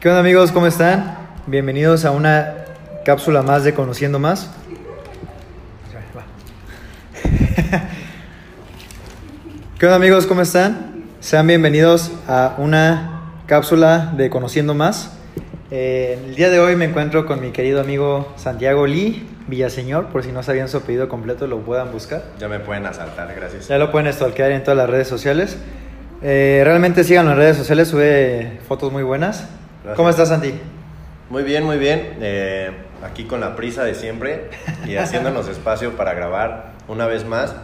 ¿Qué onda amigos? ¿Cómo están? Bienvenidos a una cápsula más de Conociendo Más. ¿Qué onda amigos? ¿Cómo están? Sean bienvenidos a una cápsula de Conociendo Más. Eh, el día de hoy me encuentro con mi querido amigo Santiago Lee Villaseñor, por si no sabían su apellido completo lo puedan buscar. Ya me pueden asaltar, gracias. Ya lo pueden stalkear en todas las redes sociales. Eh, realmente síganlo en redes sociales, sube fotos muy buenas. Gracias. ¿Cómo estás, Santi? Muy bien, muy bien. Eh, aquí con la prisa de siempre y haciéndonos espacio para grabar una vez más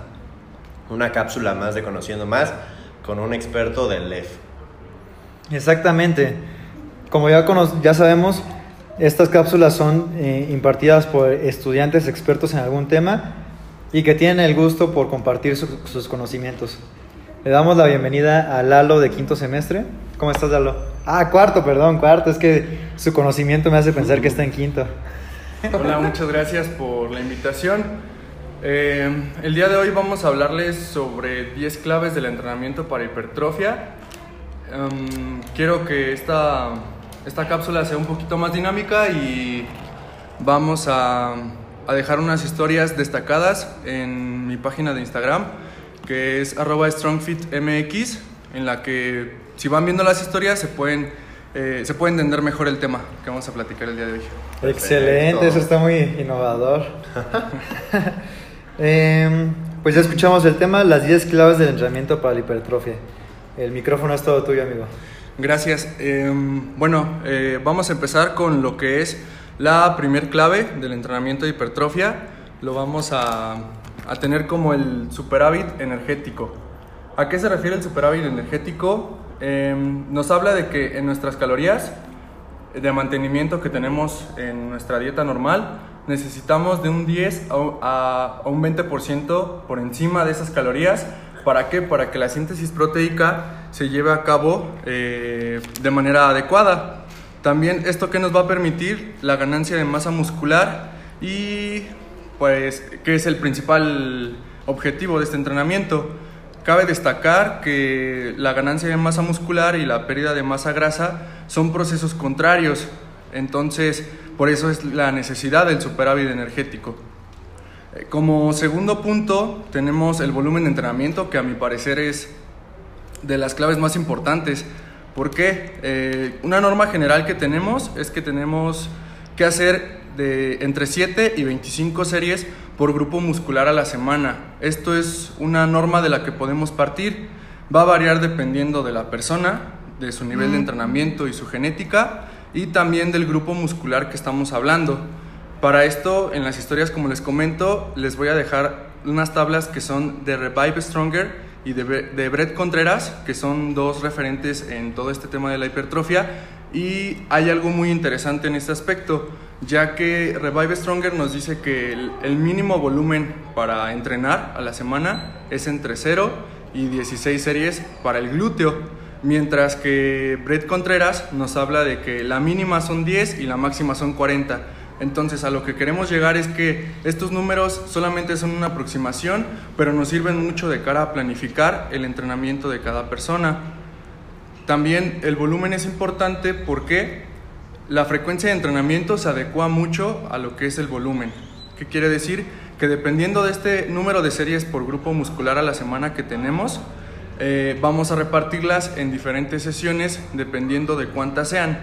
una cápsula más de Conociendo Más con un experto del LEF. Exactamente. Como ya, cono- ya sabemos, estas cápsulas son eh, impartidas por estudiantes expertos en algún tema y que tienen el gusto por compartir su- sus conocimientos. Le damos la bienvenida a Lalo de quinto semestre. ¿Cómo estás, Lalo? Ah, cuarto, perdón, cuarto. Es que su conocimiento me hace pensar que está en quinto. Hola, muchas gracias por la invitación. Eh, el día de hoy vamos a hablarles sobre 10 claves del entrenamiento para hipertrofia. Em, quiero que esta, esta cápsula sea un poquito más dinámica y vamos a, a dejar unas historias destacadas en mi página de Instagram, que es arroba strongfitmx, en la que si van viendo las historias se pueden, eh, se puede entender mejor el tema que vamos a platicar el día de hoy. Excelente, eso está muy innovador. Em, pues ya escuchamos el tema, las 10 claves del entrenamiento para la hipertrofia. El micrófono es todo tuyo, amigo. Gracias. Em, bueno, eh, vamos a empezar con lo que es la primer clave del entrenamiento de hipertrofia. Lo vamos a, a tener como el superávit energético. ¿A qué se refiere el superávit energético? Em, nos habla de que en nuestras calorías de mantenimiento que tenemos en nuestra dieta normal, necesitamos de un 10 a, a- un 20% por encima de esas calorías. ¿Para qué? Para que la síntesis proteica se lleve a cabo eh, de manera adecuada. También esto que nos va a permitir la ganancia de masa muscular y pues que es el principal objetivo de este entrenamiento. Cabe destacar que la ganancia de masa muscular y la pérdida de masa grasa son procesos contrarios, entonces por eso es la necesidad del superávit energético. Eh, Como segundo punto tenemos el volumen de entrenamiento que a mi parecer es de las claves más importantes. ¿Por qué? Eh, una norma general que tenemos es que tenemos que hacer de entre 7 y 25 series por grupo muscular a la semana. Esto es una norma de la que podemos partir. Va a variar dependiendo de la persona, de su nivel de entrenamiento y su genética y también del grupo muscular que estamos hablando. Para esto, en las historias, como les comento, les voy a dejar unas tablas que son de Revive Stronger y de, de Brett Contreras, que son dos referentes en todo este tema de la hipertrofia. Y hay algo muy interesante en este aspecto, ya que Revive Stronger nos dice que el, mínimo volumen para entrenar a la semana es entre 0 y 16 series para el glúteo. Mientras que Brett Contreras nos habla de que la mínima son 10 y la máxima son 40. Entonces a lo que queremos llegar es que estos números solamente son una aproximación, pero nos sirven mucho de cara a planificar el entrenamiento de cada persona. También el volumen es importante porque la frecuencia de entrenamiento se adecua mucho a lo que es el volumen. ¿Qué quiere decir? Que dependiendo de este número de series por grupo muscular a la semana que tenemos, eh, vamos a repartirlas en diferentes sesiones dependiendo de cuántas sean.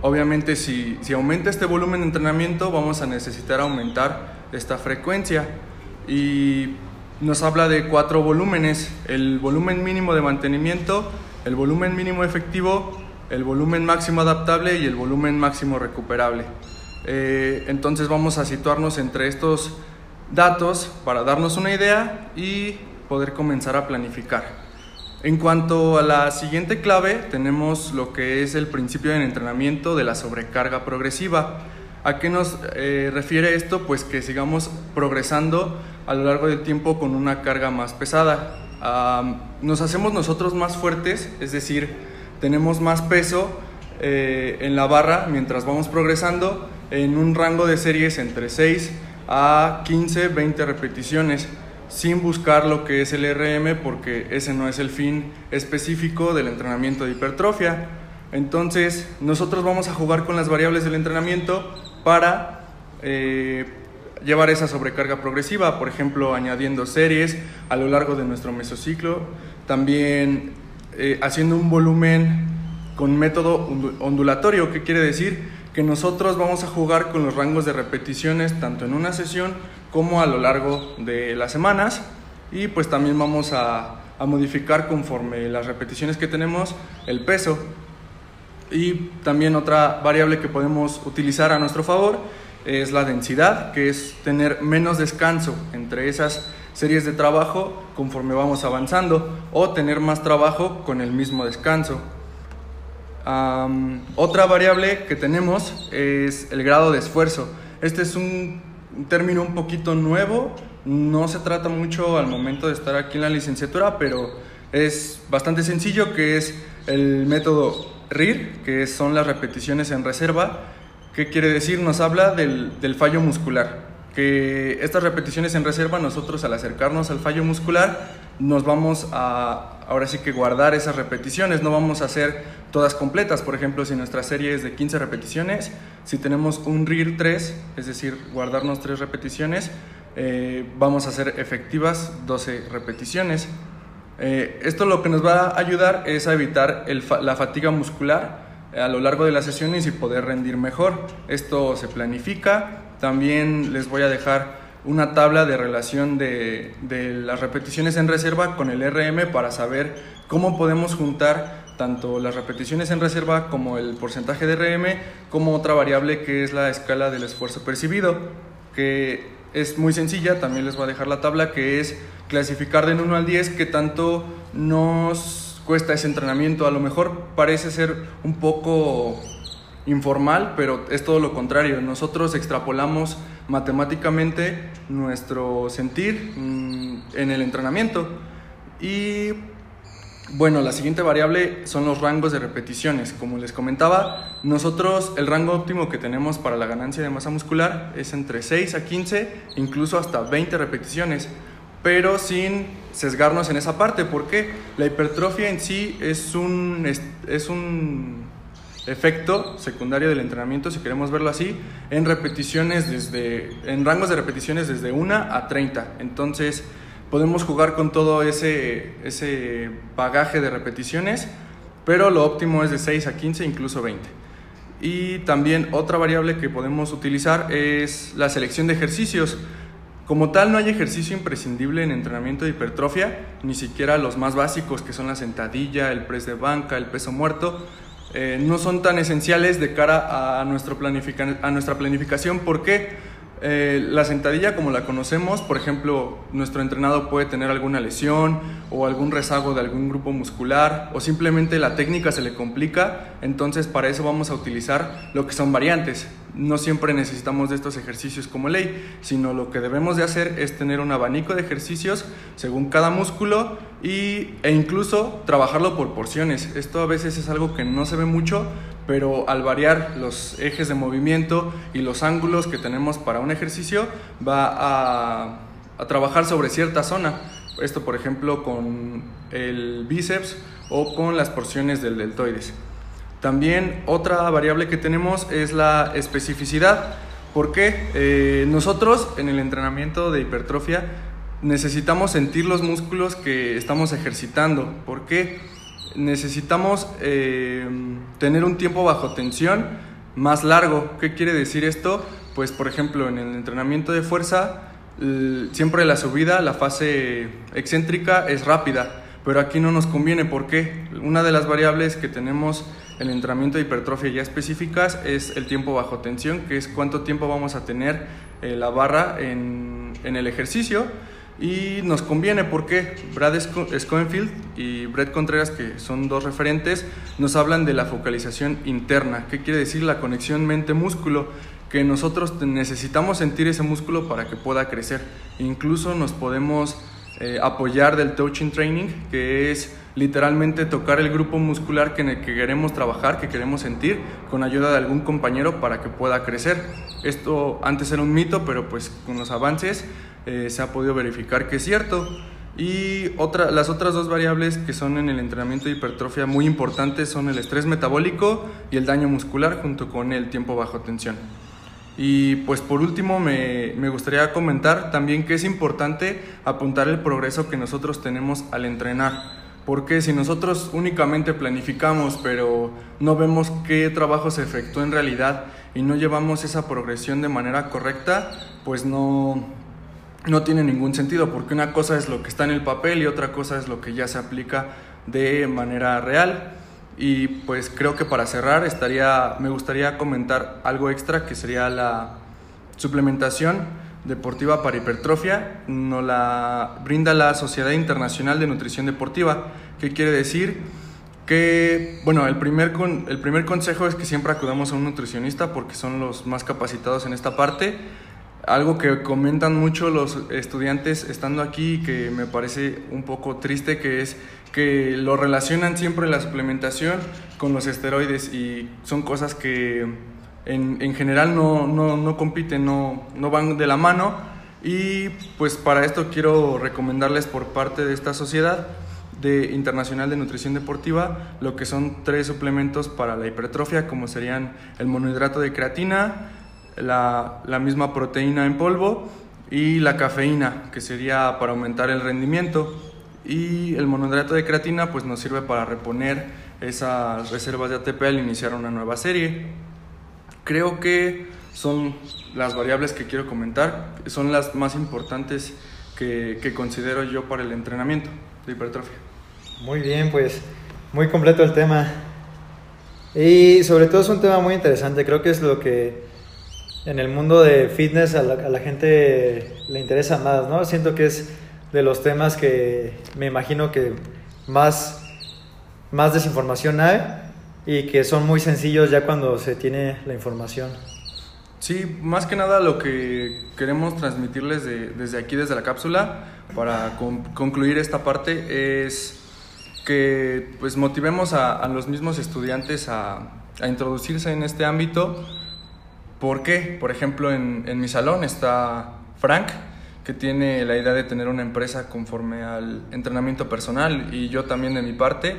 Obviamente si, si aumenta este volumen de entrenamiento vamos a necesitar aumentar esta frecuencia y nos habla de cuatro volúmenes, el volumen mínimo de mantenimiento, el volumen mínimo efectivo, el volumen máximo adaptable y el volumen máximo recuperable. Eh, entonces vamos a situarnos entre estos datos para darnos una idea y poder comenzar a planificar. En cuanto a la siguiente clave, tenemos lo que es el principio del entrenamiento de la sobrecarga progresiva. ¿A qué nos eh, refiere esto? Pues que sigamos progresando a lo largo del tiempo con una carga más pesada. Am, nos hacemos nosotros más fuertes, es decir, tenemos más peso eh, en la barra mientras vamos progresando en un rango de series entre 6 a 15, 20 repeticiones sin buscar lo que es el RM porque ese no es el fin específico del entrenamiento de hipertrofia. Entonces, nosotros vamos a jugar con las variables del entrenamiento para eh, llevar esa sobrecarga progresiva, por ejemplo, añadiendo series a lo largo de nuestro mesociclo, también eh, haciendo un volumen con método ondulatorio, que quiere decir que nosotros vamos a jugar con los rangos de repeticiones tanto en una sesión como a lo largo de las semanas y pues también vamos a, a modificar conforme las repeticiones que tenemos el peso. Y también otra variable que podemos utilizar a nuestro favor es la densidad, que es tener menos descanso entre esas series de trabajo conforme vamos avanzando o tener más trabajo con el mismo descanso. otra variable que tenemos es el grado de esfuerzo. Este es un término un poquito nuevo, no se trata mucho al momento de estar aquí en la licenciatura, pero es bastante sencillo, que es el método RIR, que son las repeticiones en reserva. ¿Qué quiere decir? Nos habla del, fallo muscular. Que estas repeticiones en reserva, nosotros al acercarnos al fallo muscular, nos vamos a, ahora sí que guardar esas repeticiones, no vamos a hacer todas completas. Por ejemplo, si nuestra serie es de 15 repeticiones, si tenemos un RIR 3, es decir, guardarnos 3 repeticiones, eh, vamos a hacer efectivas 12 repeticiones. Eh, esto lo que nos va a ayudar es a evitar la fatiga muscular a lo largo de las sesiones y poder rendir mejor. Esto se planifica. También les voy a dejar una tabla de relación de, las repeticiones en reserva con el RM para saber cómo podemos juntar tanto las repeticiones en reserva como el porcentaje de RM, como otra variable que es la escala del esfuerzo percibido, que es muy sencilla, también les voy a dejar la tabla, que es clasificar de 1 al 10 qué tanto nos cuesta ese entrenamiento. A lo mejor parece ser un poco informal, pero es todo lo contrario. Nosotros extrapolamos matemáticamente nuestro sentir mm, en el entrenamiento. Y bueno, la siguiente variable son los rangos de repeticiones. Como les comentaba, nosotros el rango óptimo que tenemos para la ganancia de masa muscular es entre 6 a 15, incluso hasta 20 repeticiones, pero sin sesgarnos en esa parte, porque la hipertrofia en sí es un, es un efecto secundario del entrenamiento, si queremos verlo así, en repeticiones desde, en rangos de repeticiones desde 1 a 30. Entonces, podemos jugar con todo ese, ese bagaje de repeticiones, pero lo óptimo es de 6 a 15, incluso 20. Y también otra variable que podemos utilizar es la selección de ejercicios. Como tal, no hay ejercicio imprescindible en entrenamiento de hipertrofia, ni siquiera los más básicos que son la sentadilla, el press de banca, el peso muerto, eh, no son tan esenciales de cara a, nuestro a nuestra planificación. ¿Por qué? Eh, la sentadilla como la conocemos, por ejemplo, nuestro entrenado puede tener alguna lesión o algún rezago de algún grupo muscular o simplemente la técnica se le complica, entonces para eso vamos a utilizar lo que son variantes. No siempre necesitamos de estos ejercicios como ley, sino lo que debemos de hacer es tener un abanico de ejercicios según cada músculo y, e incluso trabajarlo por porciones. Esto a veces es algo que no se ve mucho, pero al variar los ejes de movimiento y los ángulos que tenemos para un ejercicio, va a, trabajar sobre cierta zona. Esto, por ejemplo, con el bíceps o con las porciones del deltoides. También otra variable que tenemos es la especificidad, porque eh, nosotros en el entrenamiento de hipertrofia necesitamos sentir los músculos que estamos ejercitando. ¿Por qué? necesitamos eh, tener un tiempo bajo tensión más largo. ¿Qué quiere decir esto? Pues por ejemplo en el entrenamiento de fuerza siempre la subida, la fase excéntrica es rápida, pero aquí no nos conviene porque una de las variables que tenemos en el entrenamiento de hipertrofia ya específicas es el tiempo bajo tensión, que es cuánto tiempo vamos a tener eh, la barra en, el ejercicio y nos conviene porque Brad Schoenfield y Brett Contreras, que son dos referentes, nos hablan de la focalización interna. ¿Qué quiere decir la conexión mente-músculo? Que nosotros necesitamos sentir ese músculo para que pueda crecer. Incluso nos podemos eh, apoyar del touching training, que es literalmente tocar el grupo muscular que, que queremos trabajar, que queremos sentir, con ayuda de algún compañero para que pueda crecer. Esto antes era un mito, pero pues con los avances eh, se ha podido verificar que es cierto. Y otra, las otras dos variables que son en el entrenamiento de hipertrofia muy importantes son el estrés metabólico y el daño muscular junto con el tiempo bajo tensión. Y pues por último me, me, gustaría comentar también que es importante apuntar el progreso que nosotros tenemos al entrenar. Porque si nosotros únicamente planificamos pero no vemos qué trabajo se efectuó en realidad y no llevamos esa progresión de manera correcta, pues no, no tiene ningún sentido, porque una cosa es lo que está en el papel y otra cosa es lo que ya se aplica de manera real. Y pues creo que para cerrar estaría, me gustaría comentar algo extra que sería la suplementación deportiva para hipertrofia. Nos la brinda la Sociedad Internacional de Nutrición Deportiva, que quiere decir que, bueno, el primer, con, el primer consejo es que siempre acudamos a un nutricionista porque son los más capacitados en esta parte algo que comentan mucho los estudiantes estando aquí que me parece un poco triste que es que lo relacionan siempre la suplementación con los esteroides y son cosas que en, en general no, no, no compiten, no, no van de la mano. Y pues para esto quiero recomendarles por parte de esta sociedad de Internacional de Nutrición Deportiva lo que son tres suplementos para la hipertrofia como serían el monohidrato de creatina, la, misma proteína en polvo y la cafeína, que sería para aumentar el rendimiento. Y el monohidrato de creatina pues nos sirve para reponer esas reservas de ATP al iniciar una nueva serie. Creo que son las variables que quiero comentar, son las más importantes que, que considero yo para el entrenamiento de hipertrofia. Muy bien, pues muy completo el tema. Y sobre todo es un tema muy interesante, creo que es lo que en el mundo de fitness a la, gente le interesa más, ¿no? Siento que es de los temas que me imagino que más, más desinformación hay y que son muy sencillos ya cuando se tiene la información. Sí, más que nada lo que queremos transmitirles desde aquí, desde la cápsula, para concluir esta parte, es que pues motivemos a, los mismos estudiantes a, a introducirse en este ámbito ¿Por qué? Por ejemplo, en, mi salón está Frank, que tiene la idea de tener una empresa conforme al entrenamiento personal y yo también de mi parte.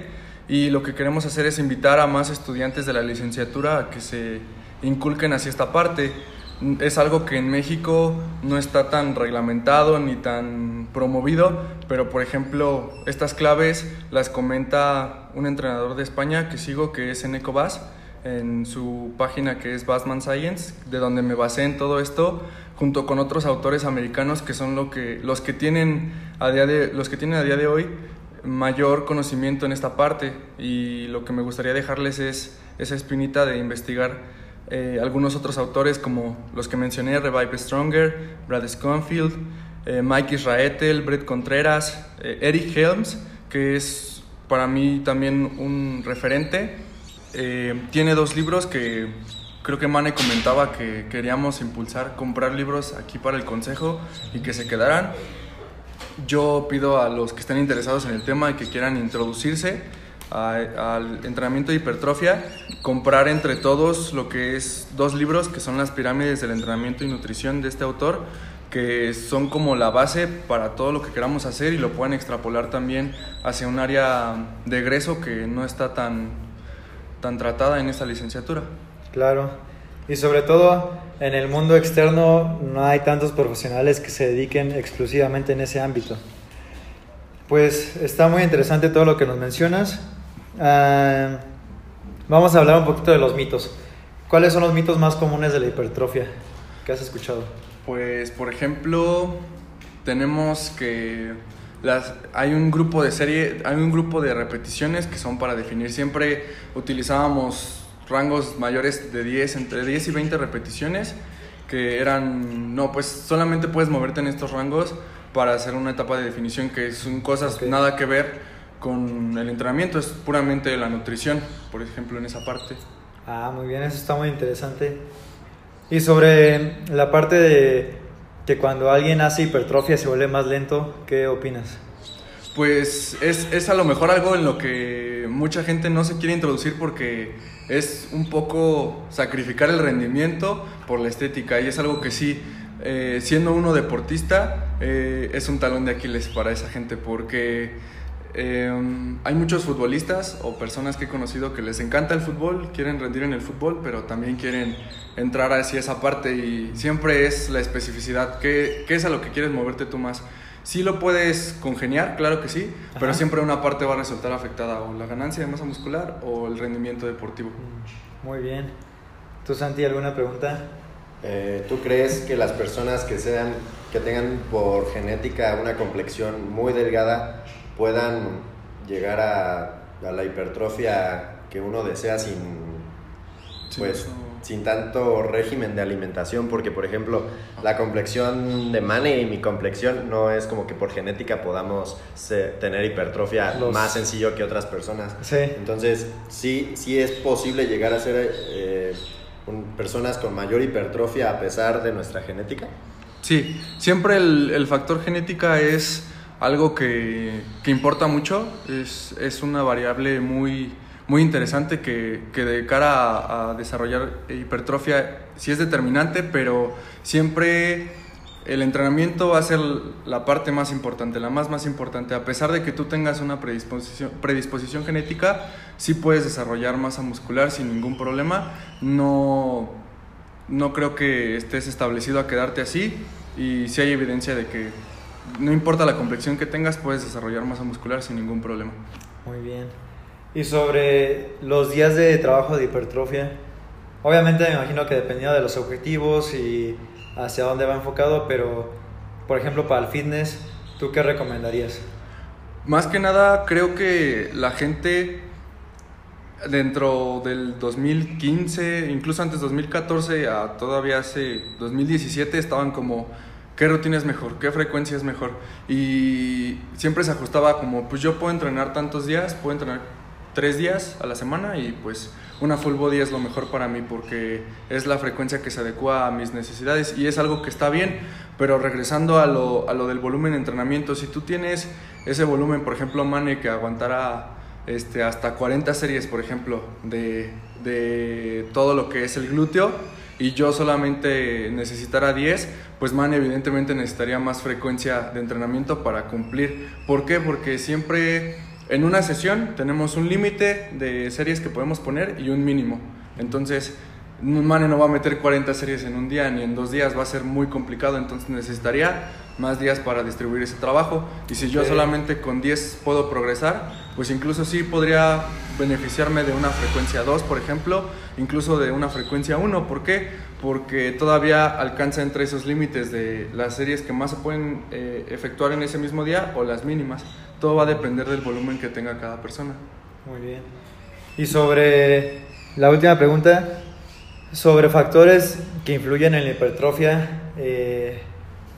Y lo que queremos hacer es invitar a más estudiantes de la licenciatura a que se inculquen hacia esta parte. Es algo que en México no está tan reglamentado ni tan promovido, pero por ejemplo, estas claves las comenta un entrenador de España que sigo, que es Eneco Bass en su página que es Bassman Science, de donde me basé en todo esto, junto con otros autores americanos que son lo que, los, que tienen a día de, los que tienen a día de hoy mayor conocimiento en esta parte. Y lo que me gustaría dejarles es esa espinita de investigar eh, algunos otros autores como los que mencioné, Revive Stronger, Brad Schoenfield, eh, Mike Israetel, Brett Contreras, eh, Eric Helms, que es para mí también un referente eh, tiene dos libros que creo que Mane comentaba que queríamos impulsar, comprar libros aquí para el consejo y que se quedaran. Yo pido a los que estén interesados en el tema y que quieran introducirse al entrenamiento de hipertrofia, comprar entre todos lo que es dos libros que son las pirámides del entrenamiento y nutrición de este autor, que son como la base para todo lo que queramos hacer y lo puedan extrapolar también hacia un área de egreso que no está tan tan tratada en esta licenciatura. Claro, y sobre todo en el mundo externo no hay tantos profesionales que se dediquen exclusivamente en ese ámbito. Pues está muy interesante todo lo que nos mencionas. Ah, vamos a hablar un poquito de los mitos. ¿Cuáles son los mitos más comunes de la hipertrofia que has escuchado? Pues, por ejemplo, tenemos que las, hay un grupo de serie, hay un grupo de repeticiones que son para definir. Siempre utilizábamos rangos mayores de 10, entre 10 y 20 repeticiones, que eran, no, pues solamente puedes moverte en estos rangos para hacer una etapa de definición que son cosas nada que ver con el entrenamiento, es puramente la nutrición, por ejemplo, en esa parte. Ah, muy bien, eso está muy interesante. Y sobre la parte de que cuando alguien hace hipertrofia se vuelve más lento, ¿qué opinas? Pues es, es, a lo mejor algo en lo que mucha gente no se quiere introducir porque es un poco sacrificar el rendimiento por la estética y es algo que sí eh, siendo uno deportista, eh, es un talón de Aquiles para esa gente porque eh, hay muchos futbolistas o personas que he conocido que les encanta el fútbol, quieren rendir en el fútbol, pero también quieren entrar hacia esa parte y siempre es la especificidad, ¿qué, qué es a lo que quieres moverte tú más? Sí lo puedes congeniar, claro que sí, pero siempre una parte va a resultar afectada o la ganancia de masa muscular o el rendimiento deportivo. Mm, Muy bien. ¿Tú, Santi, alguna pregunta? Eh, ¿Tú crees que las personas que sean, que tengan por genética una complexión muy delgada puedan llegar a, a la hipertrofia que uno desea sin, Sí, pues, eso- sin tanto régimen de alimentación? Porque, por ejemplo, la complexión de Mane y mi complexión no es como que por genética podamos se- tener hipertrofia Los- más sencillo que otras personas. Sí. Entonces, sí, sí es posible llegar a ser eh, un- personas con mayor hipertrofia a pesar de nuestra genética. Sí, siempre el, el factor genética es algo que, que importa mucho, es, es una variable muy, muy interesante que, que de cara a, desarrollar hipertrofia sí es determinante, pero siempre el entrenamiento va a ser la parte más importante, la más más importante. A pesar de que tú tengas una predisposición, predisposición genética, sí puedes desarrollar masa muscular sin ningún problema. No, no creo que estés establecido a quedarte así y si hay evidencia de que no importa la complexión que tengas, puedes desarrollar masa muscular sin ningún problema. Muy bien. Y sobre los días de trabajo de hipertrofia, obviamente me imagino que dependiendo de los objetivos y hacia dónde va enfocado, pero por ejemplo para el fitness, ¿tú qué recomendarías? Más que nada, creo que la gente dentro del 2015, incluso antes 2014, a todavía hace 2017, estaban como, ¿qué rutina es mejor? ¿Qué frecuencia es mejor? Y siempre se ajustaba como, pues yo puedo entrenar tantos días, puedo entrenar tres días a la semana y pues una full body es lo mejor para mí porque es la frecuencia que se adecua a mis necesidades y es algo que está bien, pero regresando a lo, a lo del volumen de entrenamiento, si tú tienes ese volumen, por ejemplo, Mane que aguantara este, hasta 40 series, por ejemplo, de, de todo lo que es el glúteo y yo solamente necesitara 10, pues Man evidentemente necesitaría más frecuencia de entrenamiento para cumplir. ¿Por qué? Porque siempre en una sesión tenemos un límite de series que podemos poner y un mínimo. Entonces, Mane no va a meter 40 series en un día ni en dos días, va a ser muy complicado, entonces necesitaría más días para distribuir ese trabajo. Y si yo solamente con 10 puedo progresar, pues incluso sí podría beneficiarme de una frecuencia 2, por ejemplo, incluso de una frecuencia 1. ¿Por qué? Porque todavía alcanza entre esos límites de las series que más se pueden eh, efectuar en ese mismo día o las mínimas. Todo va a depender del volumen que tenga cada persona. Muy bien. Y sobre la última pregunta, sobre factores que influyen en la hipertrofia, eh,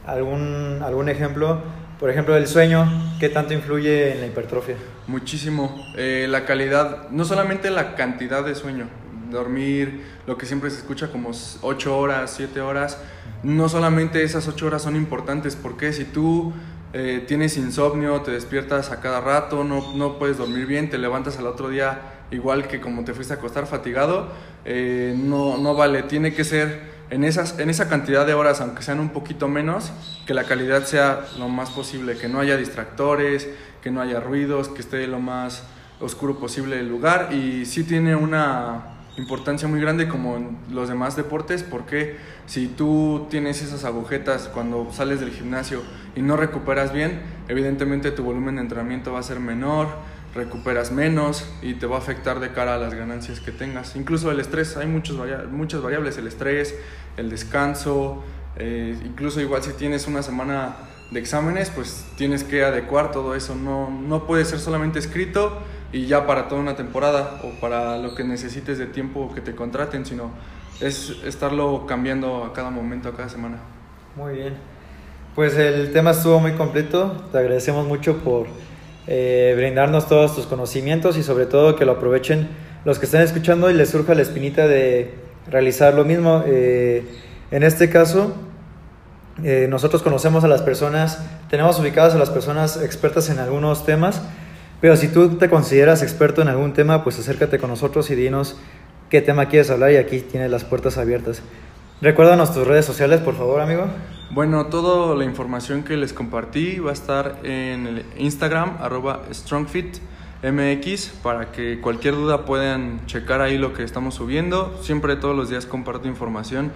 ¿algún, ¿algún ejemplo? Por ejemplo, el sueño, ¿qué tanto influye en la hipertrofia? Muchísimo. Eh, la calidad, no solamente la cantidad de sueño, dormir, lo que siempre se escucha como 8 horas, 7 horas, no solamente esas 8 horas son importantes, porque si tú eh, tienes insomnio, te despiertas a cada rato, no, no puedes dormir bien, te levantas al otro día igual que como te fuiste a acostar fatigado, eh, no, no vale, tiene que ser en, esas, en esa cantidad de horas, aunque sean un poquito menos, que la calidad sea lo más posible, que no haya distractores, que no haya ruidos, que esté lo más oscuro posible el lugar. Y sí tiene una importancia muy grande como en los demás deportes porque si tú tienes esas agujetas cuando sales del gimnasio y no recuperas bien, evidentemente tu volumen de entrenamiento va a ser menor, recuperas menos y te va a afectar de cara a las ganancias que tengas. Incluso el estrés, hay muchos muchas variables, el estrés, el descanso, eh, incluso igual si tienes una semana de exámenes, pues tienes que adecuar todo eso, no, no puede ser solamente escrito y ya para toda una temporada o para lo que necesites de tiempo que te contraten, sino es estarlo cambiando a cada momento, a cada semana. Muy bien. Pues el tema estuvo muy completo. Te agradecemos mucho por eh, brindarnos todos tus conocimientos y sobre todo que lo aprovechen los que están escuchando y les surja la espinita de realizar lo mismo. Eh, en este caso, eh, nosotros conocemos a las personas, tenemos ubicadas a las personas expertas en algunos temas, pero si tú te consideras experto en algún tema, pues acércate con nosotros y dinos qué tema quieres hablar y aquí tienes las puertas abiertas. Recuérdanos tus redes sociales, por favor, amigo. Bueno, toda la información que les compartí va a estar en el Instagram, arroba StrongFitMX, para que cualquier duda puedan checar ahí lo que estamos subiendo. Siempre todos los días comparto información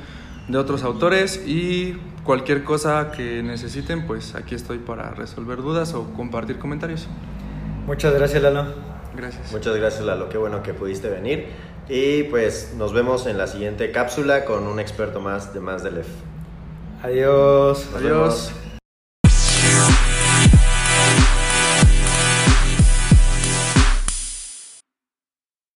de otros autores y cualquier cosa que necesiten, pues aquí estoy para resolver dudas o compartir comentarios. Muchas gracias, Lalo. Gracias. Muchas gracias, Lalo. Qué bueno que pudiste venir. Y pues nos vemos en la siguiente cápsula con un experto más de Más de Lef. Adiós. Adiós.